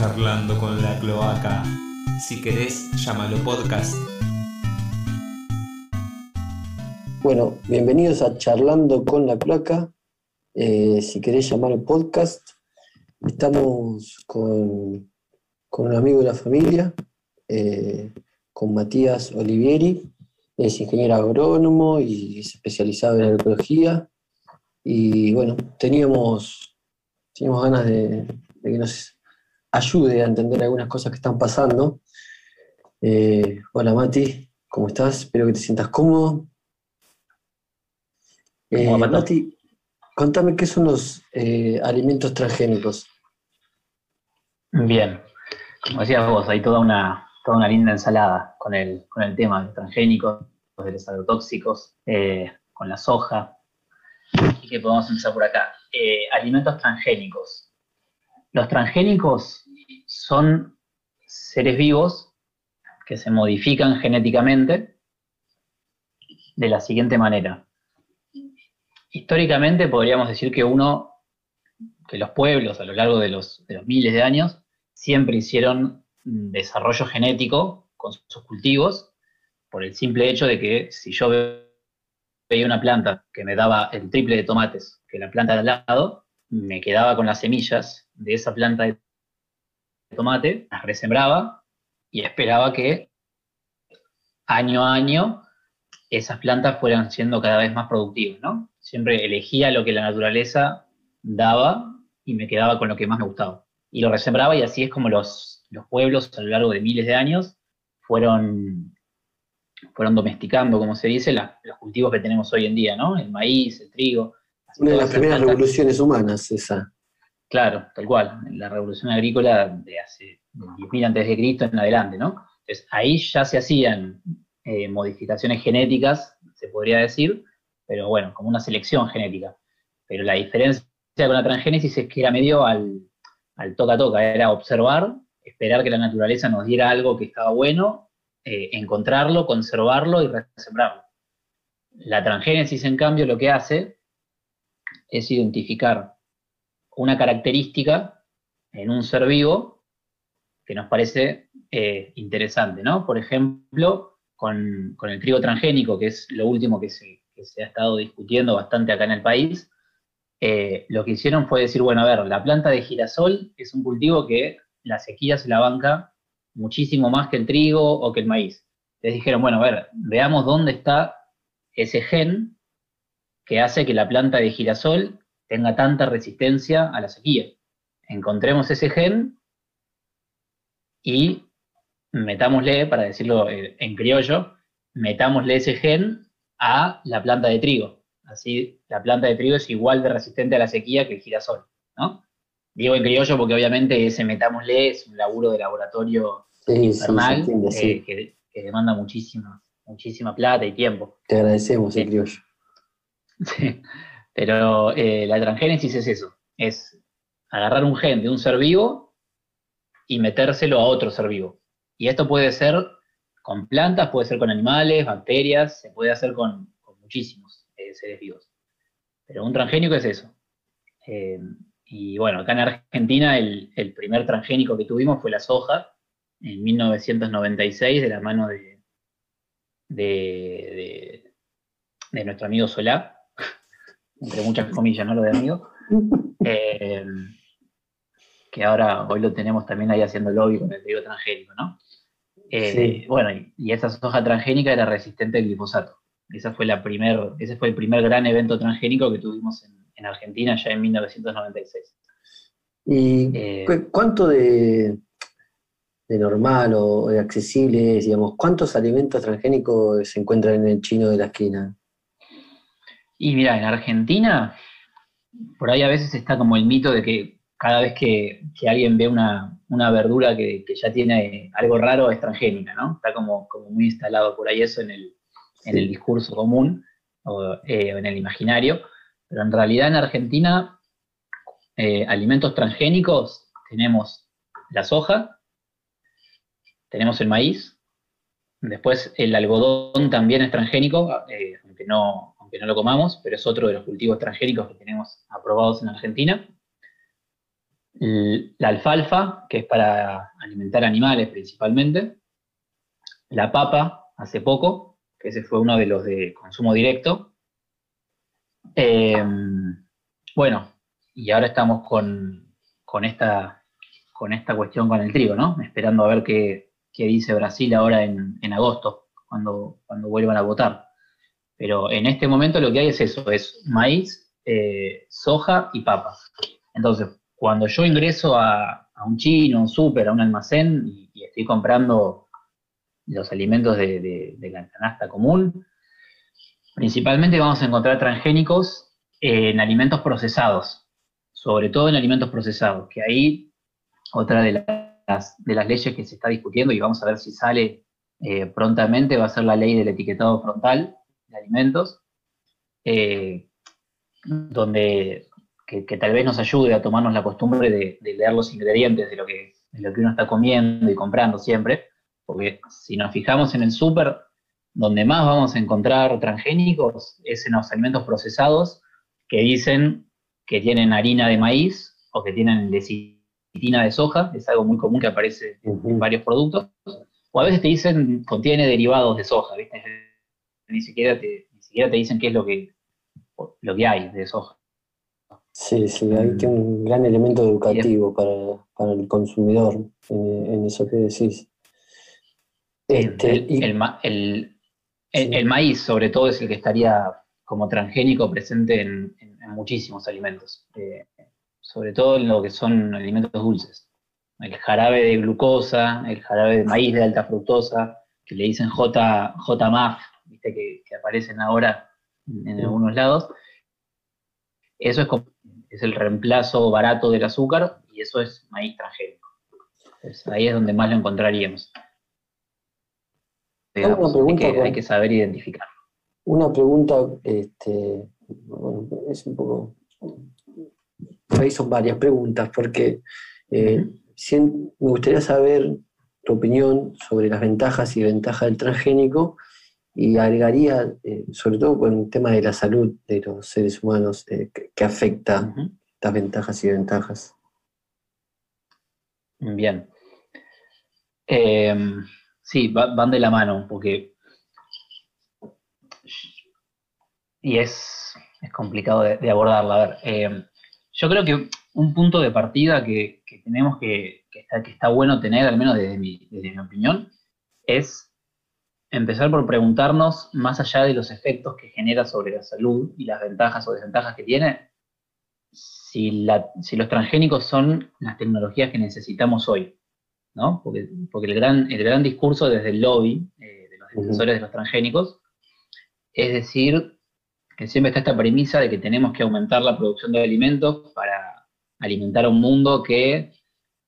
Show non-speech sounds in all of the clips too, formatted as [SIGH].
charlando con la cloaca. Si querés, llámalo podcast. Bueno, bienvenidos a Charlando con la Cloaca. Eh, si querés llamar podcast, estamos con, con un amigo de la familia, eh, con Matías Olivieri. Es ingeniero agrónomo y es especializado en agroecología. Y bueno, teníamos, teníamos ganas de, de que nos ayude a entender algunas cosas que están pasando. Eh, hola Mati, ¿cómo estás? Espero que te sientas cómodo. Eh. Mati, contame qué son los eh, alimentos transgénicos. Bien, como decías vos, hay toda una, toda una linda ensalada con el, con el tema de los transgénicos, de los agrotóxicos, eh, con la soja. Y que podemos empezar por acá. Alimentos transgénicos. Los transgénicos son seres vivos que se modifican genéticamente de la siguiente manera. Históricamente podríamos decir que uno, que los pueblos a lo largo de los, de los miles de años siempre hicieron desarrollo genético con sus cultivos por el simple hecho de que si yo ve- veía una planta que me daba el triple de tomates que la planta de al lado, me quedaba con las semillas de esa planta de tomate, las resembraba y esperaba que año a año esas plantas fueran siendo cada vez más productivas, ¿no? Siempre elegía lo que la naturaleza daba y me quedaba con lo que más me gustaba. Y lo resembraba y así es como los, los pueblos a lo largo de miles de años fueron, fueron domesticando, como se dice, la- los cultivos que tenemos hoy en día, ¿no? El maíz, el trigo. Una de las primeras revoluciones humanas, esa. Claro, tal cual. La revolución agrícola de hace 10.000 antes de Cristo en adelante, ¿no? Entonces ahí ya se hacían eh, modificaciones genéticas, se podría decir, pero bueno, como una selección genética. Pero la diferencia con la transgénesis es que era medio al, al toca-toca, era observar, esperar que la naturaleza nos diera algo que estaba bueno, eh, encontrarlo, conservarlo y resembrarlo. La transgénesis, en cambio, lo que hace es identificar una característica en un ser vivo que nos parece eh, interesante, ¿no? Por ejemplo, con, con el trigo transgénico, que es lo último que se, se ha estado discutiendo bastante acá en el país, eh, lo que hicieron fue decir, bueno, a ver, la planta de girasol es un cultivo que la sequía se la banca muchísimo más que el trigo o que el maíz. Les dijeron, bueno, a ver, veamos dónde está ese gen que hace que la planta de girasol tenga tanta resistencia a la sequía. Encontremos ese gen y metámosle, para decirlo eh, en criollo, metámosle ese gen a la planta de trigo. Así la planta de trigo es igual de resistente a la sequía que el girasol, ¿no? Digo en criollo porque obviamente ese metámosle es un laburo de laboratorio Sí, infernal entiende, sí. eh, que, que demanda muchísima, muchísima plata y tiempo. Te agradecemos, el criollo. [LAUGHS] Sí, Pero eh, la transgénesis es eso, es agarrar un gen de un ser vivo y metérselo a otro ser vivo. Y esto puede ser con plantas, puede ser con animales, bacterias, se puede hacer con, muchísimos eh, seres vivos. Pero un transgénico es eso. Eh, y bueno, acá en Argentina el, primer transgénico que tuvimos fue la soja, en 1996, de la mano de- de nuestro amigo Solá, entre muchas comillas, ¿no? Lo de amigo. [LAUGHS] Eh, que ahora hoy lo tenemos también ahí haciendo lobby con el trigo transgénico, ¿no? Eh, Sí. Bueno, y, y esa soja transgénica era resistente al glifosato. Esa fue la primer, ese fue el primer gran evento transgénico que tuvimos en, en Argentina ya en 1996. ¿Y Eh, cu- cuánto de, de normal o de accesible es, digamos, cuántos alimentos transgénicos se encuentran en el chino de la esquina? Y mira, en Argentina, por ahí a veces está como el mito de que cada vez que, que alguien ve una, una verdura que, que ya tiene algo raro es transgénica, ¿no? Está como, como muy instalado por ahí eso en el, en el discurso común o eh, en el imaginario. Pero en realidad en Argentina, eh, alimentos transgénicos tenemos la soja, tenemos el maíz, después el algodón también es transgénico, eh, aunque, no, aunque no lo comamos, pero es otro de los cultivos transgénicos que tenemos aprobados en Argentina. la alfalfa, que es para alimentar animales principalmente, la papa, hace poco, que ese fue uno de los de consumo directo. Eh, bueno, y ahora estamos con, esta, con esta cuestión con el trigo, ¿no? Esperando a ver qué, dice Brasil ahora en, agosto, cuando, cuando vuelvan a votar. Pero en este momento lo que hay es eso, es maíz, eh, soja y papa. Entonces, cuando yo ingreso a, un chino, un súper, a un almacén y, estoy comprando los alimentos de, la canasta común, principalmente vamos a encontrar transgénicos en alimentos procesados, sobre todo en alimentos procesados, que ahí otra de las, leyes que se está discutiendo y vamos a ver si sale eh, prontamente va a ser la ley del etiquetado frontal de alimentos, eh, donde que, tal vez nos ayude a tomarnos la costumbre de, leer los ingredientes de lo, que, lo que uno está comiendo y comprando siempre, porque si nos fijamos en el súper, donde más vamos a encontrar transgénicos es en los alimentos procesados que dicen que tienen harina de maíz o que tienen lecitina de soja, es algo muy común que aparece en varios productos, o a veces te dicen contiene derivados de soja, ¿viste? Ni siquiera te, ni siquiera te dicen qué es lo que, lo que hay de soja. Sí, sí, hay que un gran elemento educativo para, el consumidor en, eso que decís. Este, el, maíz, sobre todo, es el que estaría como transgénico presente en, muchísimos alimentos, eh, sobre todo en lo que son alimentos dulces. El jarabe de glucosa, el jarabe de maíz de alta fructosa, que le dicen J, JMAF, ¿viste? Que, que aparecen ahora en, algunos lados. Eso es como es el reemplazo barato del azúcar y eso es maíz transgénico. ahí es donde más lo encontraríamos. hay, que, saber identificarlo. Una pregunta, este, bueno, es un poco. Ahí son varias preguntas, porque eh, me gustaría saber tu opinión sobre las ventajas y ventajas del transgénico y agregaría, eh, sobre todo con el tema de la salud de los seres humanos, eh, que, afecta las ventajas y desventajas. Bien. Em, sí, van de la mano, porque. Y es, complicado de, abordarla. A ver, em, yo creo que un punto de partida que, tenemos que, que, está, que está bueno tener, al menos desde mi, desde mi opinión, es empezar por preguntarnos, más allá de los efectos que genera sobre la salud y las ventajas o desventajas que tiene, si, los transgénicos son las tecnologías que necesitamos hoy. ¿no? Porque, el, gran, el gran discurso desde el lobby eh, de los defensores de los transgénicos es decir que siempre está esta premisa de que tenemos que aumentar la producción de alimentos para alimentar a un mundo que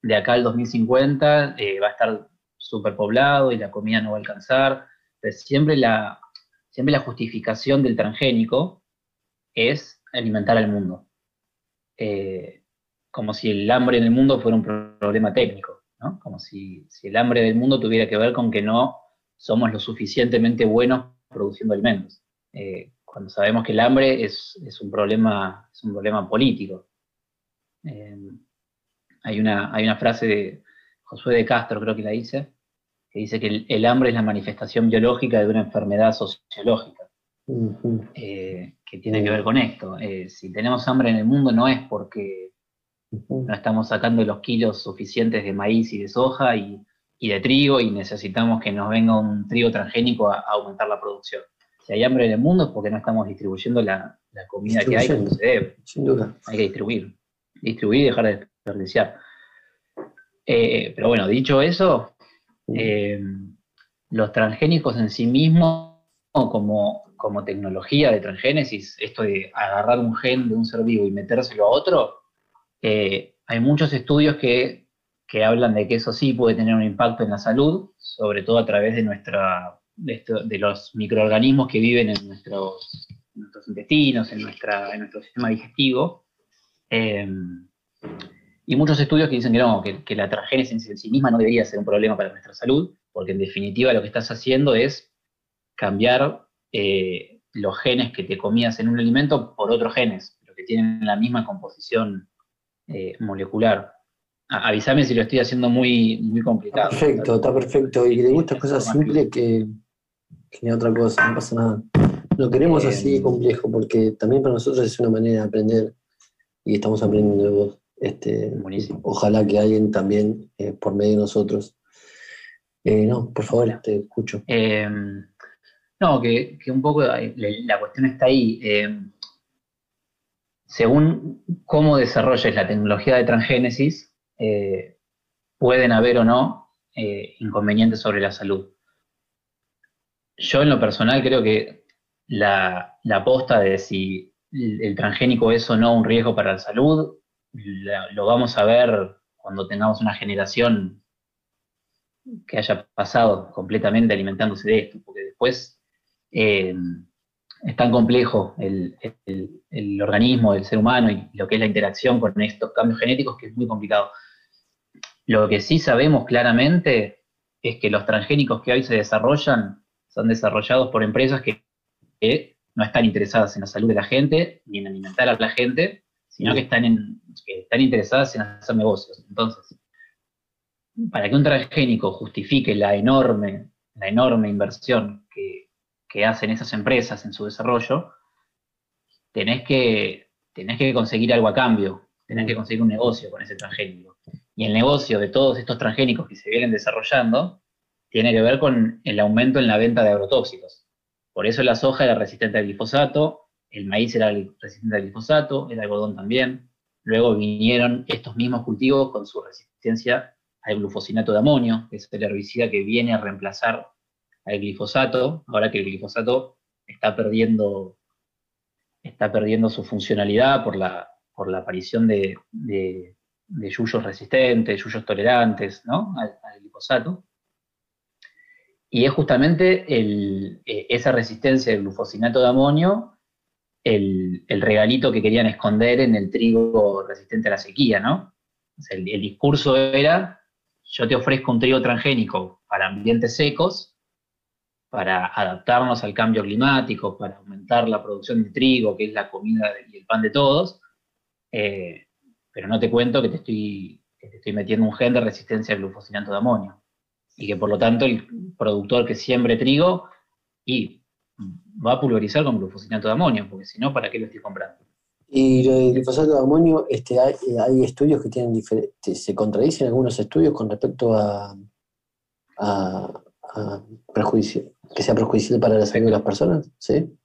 de acá al 2050 eh, va a estar superpoblado y la comida no va a alcanzar, siempre la, siempre la justificación del transgénico es alimentar al mundo. Eh, como si el hambre en el mundo fuera un problema técnico, ¿no? Como si, el hambre del mundo tuviera que ver con que no somos lo suficientemente buenos produciendo alimentos. Eh, cuando sabemos que el hambre es, un, problema, es un problema político. Eh, hay, una, hay una frase de Josué de Castro, creo que la dice, que dice que el, hambre es la manifestación biológica de una enfermedad sociológica, eh, que tiene que ver con esto. Eh, si tenemos hambre en el mundo no es porque no estamos sacando los kilos suficientes de maíz y de soja y, de trigo y necesitamos que nos venga un trigo transgénico a, aumentar la producción. Si hay hambre en el mundo es porque no estamos distribuyendo la, comida que hay como se debe. Sin duda. Hay que distribuir. Distribuir y dejar de desperdiciar. Eh, pero bueno, dicho eso, eh, los transgénicos en sí mismos, como, tecnología de transgénesis, esto de agarrar un gen de un ser vivo y metérselo a otro, eh, hay muchos estudios que, hablan de que eso sí puede tener un impacto en la salud, sobre todo a través de, nuestra, de, los microorganismos que viven en nuestros, intestinos, en nuestro sistema digestivo. Eh, y muchos estudios que dicen que no, que, la transgénesis en sí misma no debería ser un problema para nuestra salud, porque en definitiva lo que estás haciendo es cambiar eh, los genes que te comías en un alimento por otros genes, pero que tienen la misma composición eh, molecular. avísame si lo estoy haciendo muy, muy complicado. perfecto, está perfecto. Y le gustan cosas simples que, que otra cosa, no pasa nada. Lo queremos así em, complejo, porque también para nosotros es una manera de aprender y estamos aprendiendo de vos. Este, Ojalá que alguien también, eh, por medio de nosotros. Eh, no, por favor, te escucho. Em, no, que, un poco la, cuestión está ahí. Em, según cómo desarrolles la tecnología de transgénesis, eh, pueden haber o no inconvenientes sobre la salud. Yo en lo personal creo que la, la de si el transgénico es o no un riesgo para la salud, lo vamos a ver cuando tengamos una generación que haya pasado completamente alimentándose de esto, porque después eh, es tan complejo el, organismo del ser humano y lo que es la interacción con estos cambios genéticos que es muy complicado. Lo que sí sabemos claramente es que los transgénicos que hoy se desarrollan son desarrollados por empresas que no están interesadas en la salud de la gente ni en alimentar a la gente, sino que están, en, están interesadas en hacer negocios. Entonces, para que un transgénico justifique la enorme, la enorme inversión que, hacen esas empresas en su desarrollo, tenés que, tenés que conseguir algo a cambio, tenés que conseguir un negocio con ese transgénico. Y el negocio de todos estos transgénicos que se vienen desarrollando tiene que ver con el aumento en la venta de agrotóxicos. Por eso la soja era resistente al glifosato, el maíz era resistente al glifosato, el algodón también. Luego vinieron estos mismos cultivos con su resistencia al glufosinato de amonio, que es el herbicida que viene a reemplazar al glifosato, ahora que el glifosato está perdiendo, está perdiendo su funcionalidad por la, por la aparición de, de, yuyos resistentes, yuyos tolerantes al glifosato. Y es justamente eh, esa resistencia del glufosinato de amonio el, regalito que querían esconder en el trigo resistente a la sequía, ¿no? el, discurso era, yo te ofrezco un trigo transgénico para ambientes secos, para adaptarnos al cambio climático, para aumentar la producción de trigo, que es la comida y el pan de todos, eh, pero no te cuento que te, estoy, que te estoy metiendo un gen de resistencia al glufosinato de amonio y que por lo tanto el productor que siembre trigo y va a pulverizar con glufosinato de amonio, porque si no, ¿para qué lo estoy comprando? Y lo del glifosato de amonio, este, hay, estudios que tienen diferentes, se contradicen algunos estudios con respecto a, a, que sea perjudicial para la salud de las personas, ¿sí?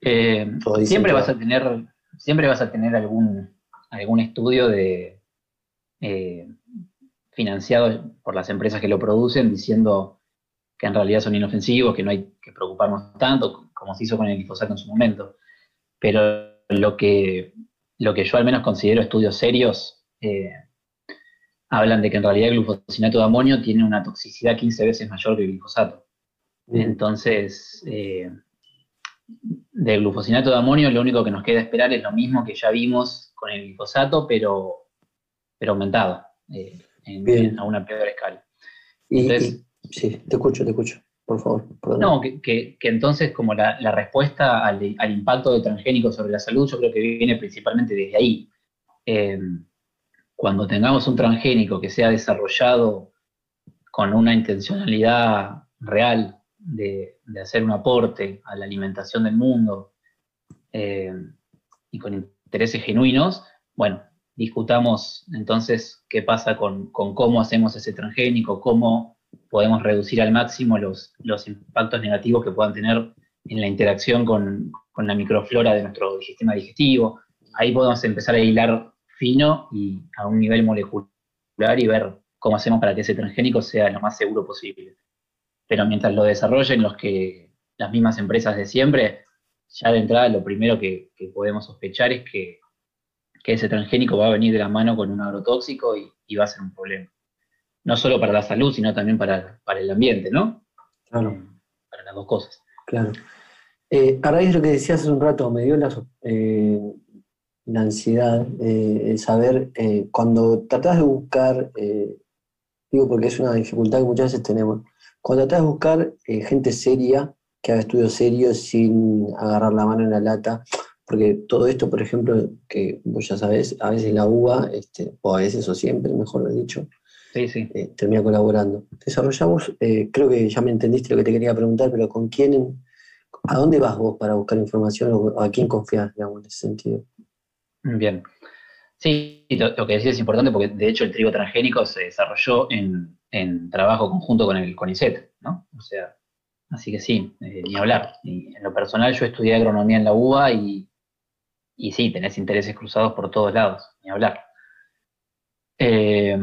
Eh, siempre vas a tener, siempre vas a tener algún, algún estudio de eh, financiado por las empresas que lo producen diciendo que en realidad son inofensivos, que no hay que preocuparnos tanto, como se hizo con el glifosato en su momento. Pero lo que, lo que yo al menos considero estudios serios eh, hablan de que en realidad el glufosinato de amonio tiene una toxicidad 15 veces mayor que el glifosato. Entonces, eh, del glufosinato de amonio lo único que nos queda esperar es lo mismo que ya vimos con el glifosato, pero, pero aumentado. Eh, a una peor escala. Sí, te escucho, te escucho, por favor. No, que, entonces como la, respuesta al, impacto de transgénico sobre la salud yo creo que viene principalmente desde ahí. Eh, cuando tengamos un transgénico que sea desarrollado con una intencionalidad real de, hacer un aporte a la alimentación del mundo eh, y con intereses genuinos, bueno, discutamos entonces qué pasa con, cómo hacemos ese transgénico, cómo podemos reducir al máximo los, los impactos negativos que puedan tener en la interacción con, la microflora de nuestro sistema digestivo. Ahí podemos empezar a hilar fino y a un nivel molecular y ver cómo hacemos para que ese transgénico sea lo más seguro posible. Pero mientras lo desarrollen los que las mismas empresas de siempre, ya de entrada lo primero que podemos sospechar es que que ese transgénico va a venir de la mano con un agrotóxico y, va a ser un problema. No solo para la salud, sino también para, el ambiente, ¿no? Claro. Eh, para las dos cosas. Claro. Eh, a raíz de lo que decías hace un rato, me dio la, eh, la ansiedad el saber, cuando tratás de buscar, digo porque es una dificultad que muchas veces tenemos, cuando tratás de buscar gente seria, que haga estudios serios sin agarrar la mano en la lata, porque todo esto, por ejemplo, que vos ya sabés, a veces la UBA, este, o a veces o siempre, mejor dicho, Sí, sí. eh, termina colaborando. Desarrollamos, eh, creo que ya me entendiste lo que te quería preguntar, pero ¿con quién, a dónde vas vos para buscar información o a quién confías, digamos, en ese sentido? Bien. Sí, lo, lo que decís es importante porque de hecho el trigo transgénico se desarrolló en, en trabajo conjunto con el CONICET, ¿no? O sea, así que sí, eh, ni hablar. Y en lo personal yo estudié agronomía en la UBA y, y sí, tenés intereses cruzados por todos lados, ni hablar. Eh,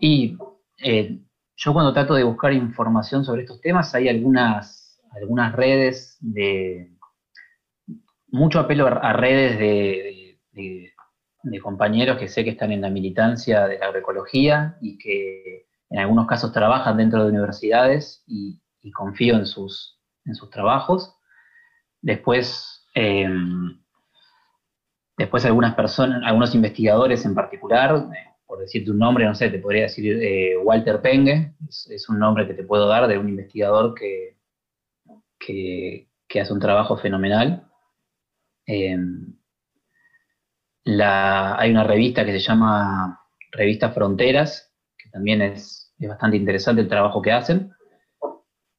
y eh, yo cuando trato de buscar información sobre estos temas, hay algunas, algunas redes de... Mucho apelo a, redes de, de- compañeros que sé que están en la militancia de la agroecología y que en algunos casos trabajan dentro de universidades y, y confío en sus, en sus trabajos. Después, eh, después algunas personas, algunos investigadores en particular, eh, por decirte un nombre, no sé, te podría decir eh, Walter Penge, es, un nombre que te puedo dar de un investigador que, que, hace un trabajo fenomenal. La- hay una revista que se llama Revista Fronteras, que también es, es bastante interesante el trabajo que hacen.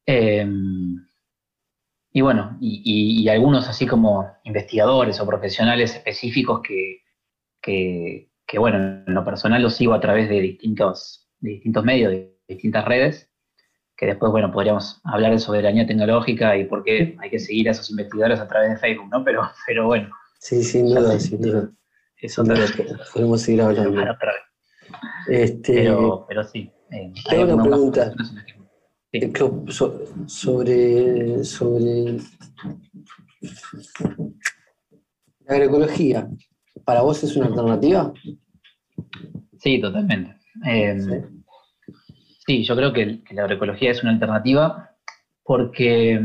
Eh, y bueno, y, algunos así como investigadores o profesionales específicos que, que, bueno, en lo personal los sigo a través de distintos, de distintos medios, de distintas redes, que después, bueno, podríamos hablar de soberanía tecnológica y por qué hay que seguir a esos investigadores a través de Facebook, ¿no? Pero, [LAUGHS] pero bueno, Sí, sin duda, sin duda. es otra vez. Podemos seguir hablando. para otra vez. Este, Pero, pero sí. eh, una pregunta. Eh, sobre, sobre la agroecología, ¿para vos es una alternativa? Sí, totalmente. Eh, sí. yo creo que, que la agroecología es una alternativa porque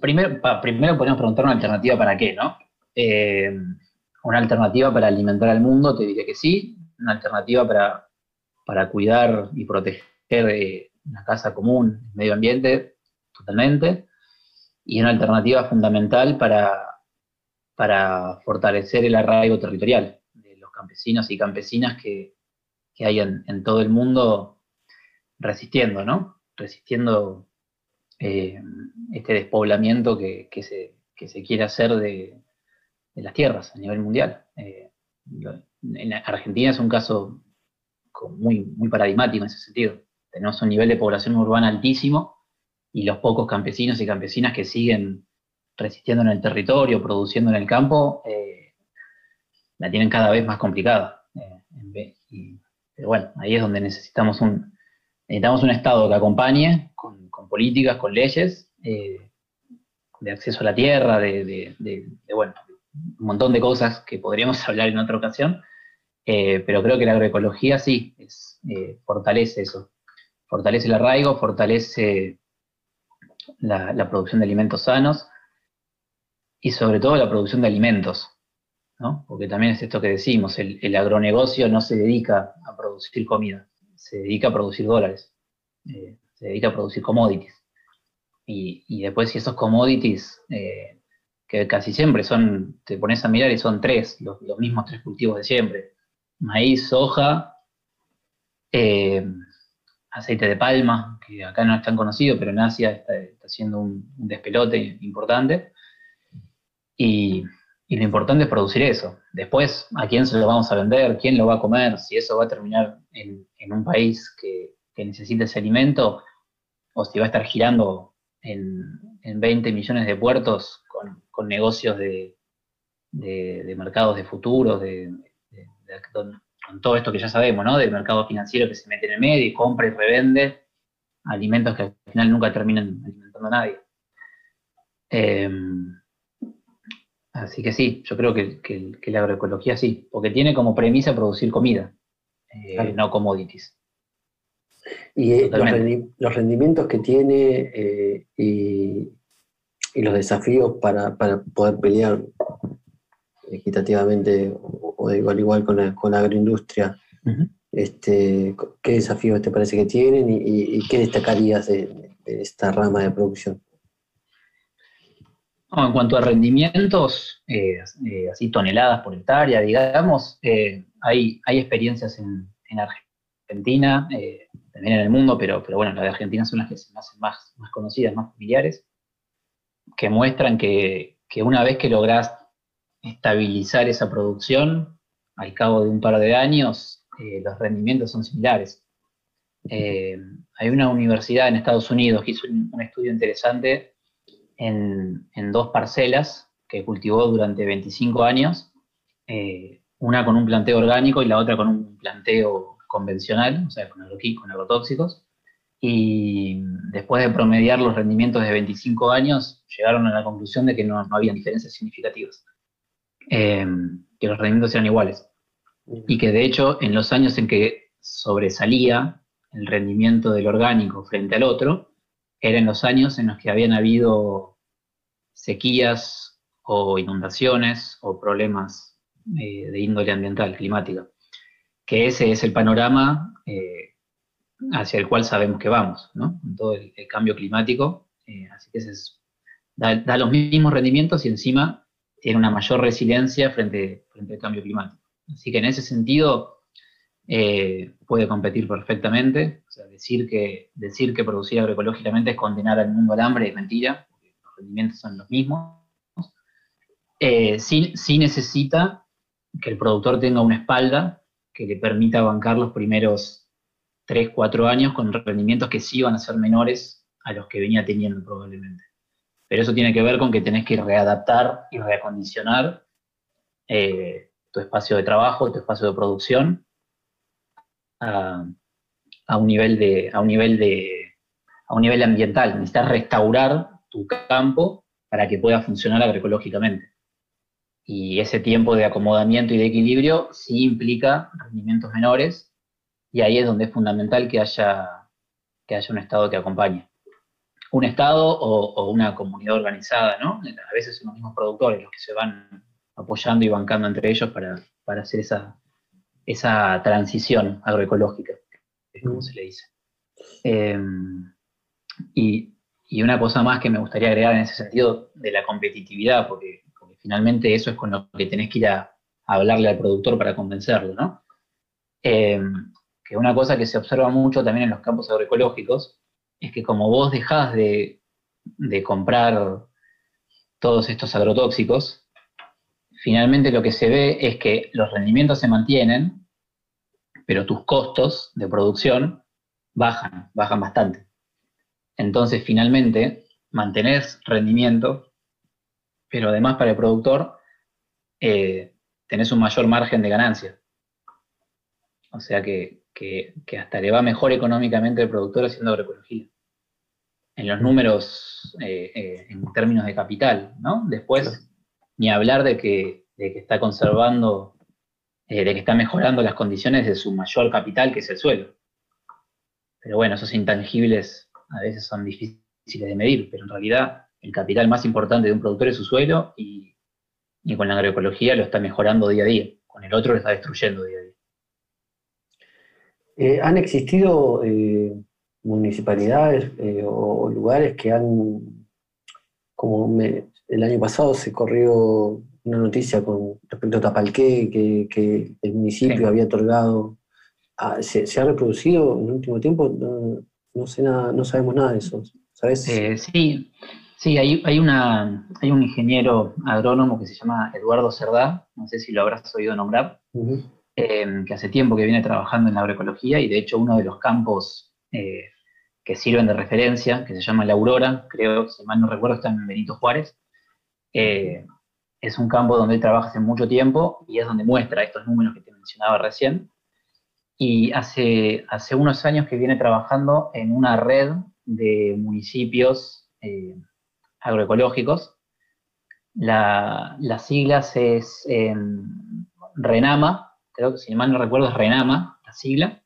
primero, pa- primero podemos preguntar una alternativa para qué, ¿no? Eh, una alternativa para alimentar al mundo, te diría que sí. Una alternativa para, para cuidar y proteger eh, una casa común, el medio ambiente, totalmente. Y una alternativa fundamental para, para fortalecer el arraigo territorial de los campesinos y campesinas que, hay en, todo el mundo resistiendo, ¿no? Resistiendo eh, este despoblamiento que, se, que se quiere hacer de, las tierras a nivel mundial. Eh, en Argentina es un caso muy, muy paradigmático en ese sentido. Tenemos un nivel de población urbana altísimo y los pocos campesinos y campesinas que siguen resistiendo en el territorio, produciendo en el campo, eh, la tienen cada vez más complicada. Eh, pero bueno, ahí es donde necesitamos un, necesitamos un Estado que acompañe con, políticas, con leyes eh, de acceso a la tierra, de, bueno, un montón de cosas que podríamos [LAUGHS] hablar en otra ocasión, pero creo que la agroecología sí, fortalece eso, fortalece el arraigo, fortalece la producción de alimentos sanos y sobre todo la producción de alimentos, ¿no? Porque también es esto que decimos, el, agronegocio no se dedica a producir comida, se dedica a producir dólares, eh, se dedica a producir commodities. Y, y después si esos commodities, eh, que casi siempre son, te pones a mirar y son tres, los, los mismos tres cultivos de siempre, maíz, soja, eh, aceite de palma, que acá no es tan conocido, pero en Asia está, está haciendo un, un despelote importante. Y, lo importante es producir eso. Después, ¿a quién se lo vamos a vender? ¿Quién lo va a comer? Si eso va a terminar en, en un país que, que necesita ese alimento, o si va a estar girando en, en 20 millones de puertos con, con negocios de, de, mercados de futuro, de, con todo esto que ya sabemos, ¿no? Del mercado financiero que se mete en el medio y compra y revende alimentos que al final nunca terminan alimentando a nadie. Em, así que sí, yo creo que, que- que la agroecología sí, porque tiene como premisa producir comida, eh, Claro. no commodities. Y eh, los, Totalmente. rendi- los rendimientos que tiene eh, y, y los desafíos para, para poder pelear equitativamente o, o igual igual con la, con la agroindustria, este, ¿qué desafíos te parece que tienen y, y- y qué destacarías de, de esta rama de producción? En cuanto a rendimientos, eh, eh, así toneladas por hectárea, digamos, eh, hay, hay experiencias en, Argentina, también en el mundo, pero, pero bueno, las de Argentina son las que se hacen más, más conocidas, más familiares, que muestran que, que una vez que logras estabilizar esa producción, al cabo de un par de años, los rendimientos son similares. hay una universidad en Estados Unidos que hizo un estudio interesante en, dos parcelas que cultivó durante 25 años, eh, una con un planteo orgánico y la otra con un planteo convencional, o sea, con, con agrotóxicos. Y después de promediar los rendimientos de 25 años, llegaron a la conclusión de que no, no había diferencias significativas, eh, que los rendimientos eran iguales. Y que de hecho, en los años en que sobresalía el rendimiento del orgánico frente al otro, eran los años en los que habían habido sequías o inundaciones o problemas eh, de índole ambiental, climática. Que ese es el panorama eh, hacia el cual sabemos que vamos, ¿no? todo el, cambio climático. Eh, así que ese da, los mismos rendimientos y encima tiene una mayor resiliencia frente, frente al cambio climático. Así que en ese sentido, eh, puede competir perfectamente. Decir que, decir que producir agroecológicamente es condenar al mundo al hambre es mentira, porque los rendimientos son los mismos. Eh, sí, necesita que el productor tenga una espalda que le permita bancar los primeros 3, 4 años con rendimientos que sí van a ser menores a los que venía teniendo probablemente. Pero eso tiene que ver con que tenés que readaptar y reacondicionar eh, tu espacio de trabajo, tu espacio de producción, a, un nivel de, a un nivel de, a un nivel ambiental. Necesitas restaurar tu campo para que pueda funcionar agroecológicamente. Y ese tiempo de acomodamiento y de equilibrio sí implica rendimientos menores, y ahí es donde es fundamental que haya, que haya un Estado que acompañe. Un Estado o, una comunidad organizada, ¿no? A veces son los mismos productores los que se van apoyando y bancando entre ellos para, para hacer esa, esa transición agroecológica, es como se le dice. Em, y, una cosa más que me gustaría agregar en ese sentido de la competitividad, porque, finalmente eso es con lo que tenés que ir a, hablarle al productor para convencerlo, ¿no? Em, que una cosa que se observa mucho también en los campos agroecológicos es que como vos dejás de, de comprar todos estos agrotóxicos, finalmente lo que se ve es que los rendimientos se mantienen, pero tus costos de producción bajan, bajan bastante. Entonces, finalmente, mantenés rendimiento, pero además para el productor eh, tenés un mayor margen de ganancia. O sea que, hasta le va mejor económicamente el productor haciendo agroecología. En los números, eh, eh, en términos de capital, ¿no? Después ni hablar de que, está conservando, eh, de que está mejorando las condiciones de su mayor capital, que es el suelo. Pero bueno, esos intangibles a veces son difíciles de medir, pero en realidad el capital más importante de un productor es su suelo y, con la agroecología lo está mejorando día a día, con el otro lo está destruyendo día a día. Eh, ¿Han existido eh, municipalidades o lugares que han, como me, el año pasado se corrió una noticia con respecto a Tapalqué, que, el municipio había otorgado. Ah, ¿se, ha reproducido en el último tiempo? No, sé nada, no sabemos nada de eso. ¿Sabes? Eh, sí, sí, hay, hay, una, hay un ingeniero agrónomo que se llama Eduardo Cerdá, no sé si lo habrás oído nombrar, eh, que hace tiempo que viene trabajando en la agroecología y de hecho uno de los campos eh, que sirven de referencia, que se llama La Aurora, creo, si mal no recuerdo, está en Benito Juárez, eh, es un campo donde él trabaja hace mucho tiempo y es donde muestra estos números que te mencionaba recién. Y hace, hace unos años que viene trabajando en una red de municipios eh, agroecológicos. La, las siglas es RENAMA, creo que si mal no recuerdo es RENAMA, la sigla,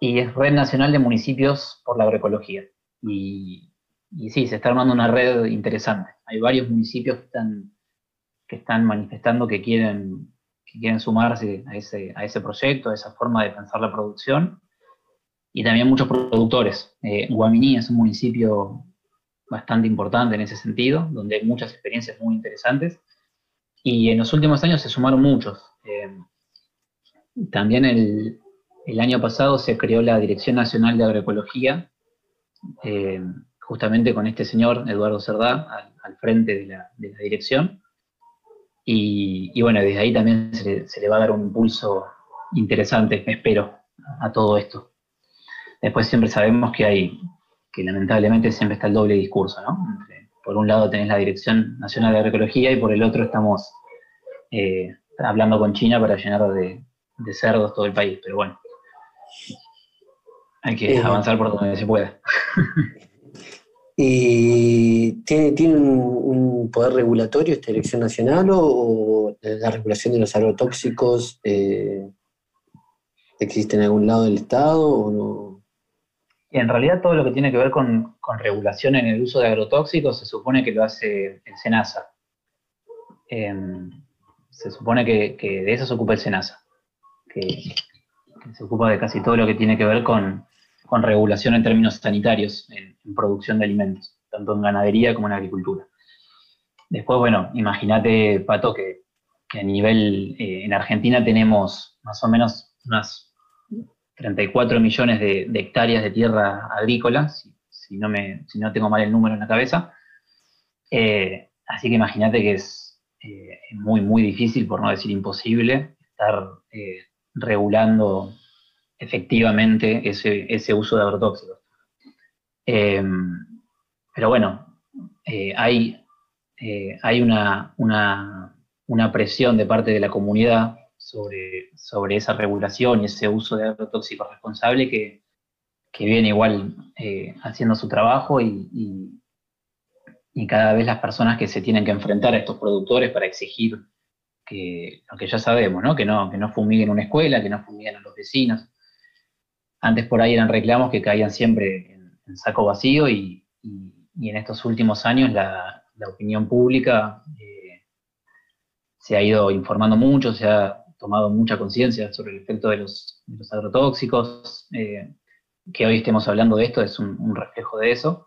y es Red Nacional de Municipios por la Agroecología. Y y sí, se está armando una red interesante. Hay varios municipios que están, que están manifestando que quieren, que quieren sumarse a ese, a ese proyecto, a esa forma de pensar la producción. Y también muchos productores. Eh, Guaminí es un municipio bastante importante en ese sentido, donde hay muchas experiencias muy interesantes. Y en los últimos años se sumaron muchos. Eh, también el, año pasado se creó la Dirección Nacional de Agroecología, eh, justamente con este señor, Eduardo Cerdá, al, frente de la, dirección. Y, bueno, desde ahí también se le, va a dar un impulso interesante, espero, a todo esto. Después siempre sabemos que hay, que lamentablemente siempre está el doble discurso, ¿no? por un lado tenés la Dirección Nacional de Agroecología y por el otro estamos eh, hablando con China para llenar de, cerdos todo el país, pero bueno, hay que eh, avanzar por donde se pueda. [LAUGHS] ¿Y tiene, un, poder regulatorio esta elección nacional o, la regulación de los agrotóxicos eh, existe en algún lado del Estado o no? en realidad todo lo que tiene que ver con, regulación en el uso de agrotóxicos se supone que lo hace el SENASA. Em, se supone que, de eso se ocupa el SENASA, que, se ocupa de casi todo lo que tiene que ver con, regulación en términos sanitarios en, producción de alimentos, tanto en ganadería como en agricultura. Después, bueno, imagínate, Pato, que, a nivel, eh, en Argentina tenemos más o menos unas 34 millones de, hectáreas de tierra agrícola, si, no me, si no tengo mal el número en la cabeza. Eh, así que imagínate que es eh, muy, muy difícil, por no decir imposible, estar regulando efectivamente ese, uso de agrotóxicos. Em, pero bueno, eh, hay, hay una, una, presión de parte de la comunidad sobre, sobre esa regulación y ese uso de agrotóxicos responsable que, viene igual haciendo su trabajo y, y cada vez las personas que se tienen que enfrentar a estos productores para exigir que, lo que ya sabemos, ¿no? Que, no, que no fumiguen una escuela, que no fumiguen a los vecinos. Antes por ahí eran reclamos que caían siempre en, saco vacío y, en estos últimos años la, opinión pública eh, se ha ido informando mucho, se ha tomado mucha conciencia sobre el efecto de los, agrotóxicos. Eh, que hoy estemos hablando de esto es un reflejo de eso.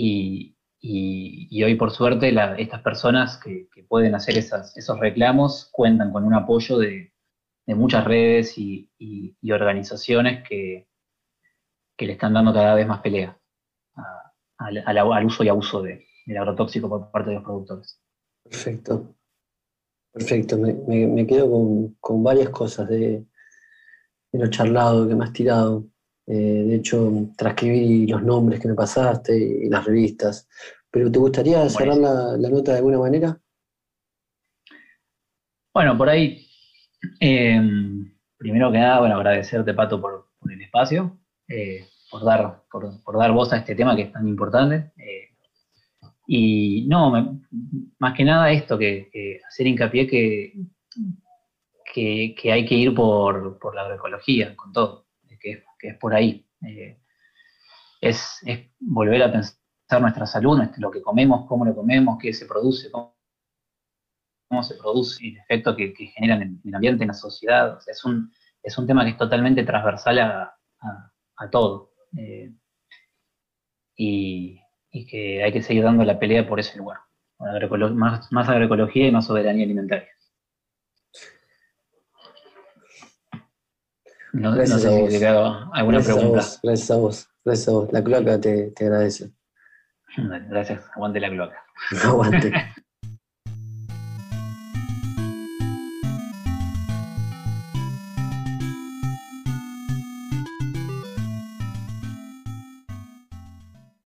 Y, hoy, por suerte, estas personas que, pueden hacer esos reclamos cuentan con un apoyo de, muchas redes y, organizaciones que, le están dando cada vez más pelea al, uso y abuso del agrotóxico por parte de los productores. Perfecto. Perfecto. Me, quedo con, varias cosas de, lo charlado que me has tirado. Eh, de hecho, transcribí los nombres que me pasaste y las revistas. ¿Pero te gustaría cerrar la, nota de alguna manera? Bueno, por ahí, em, primero que nada, bueno, agradecerte, Pato, por, el espacio, eh, por, dar, por, dar voz a este tema que es tan importante. Eh, y no, más que nada esto, que, hacer hincapié que, hay que ir por, la agroecología, con todo que, es por ahí. Eh, es, volver a pensar nuestra salud, lo que comemos, cómo lo comemos, qué se produce, cómo, se produce, el efecto que, que generan en, el ambiente, en la sociedad. es, un, es un tema que es totalmente transversal a, todo. Eh, y, que hay que seguir dando la pelea por ese lugar. Más, más agroecología y más soberanía alimentaria. No, gracias sé si te alguna pregunta. gracias a vos, gracias a vos. La cloaca te, te agradece. [LAUGHS] Gracias, aguante la cloaca. [LAUGHS] Aguante.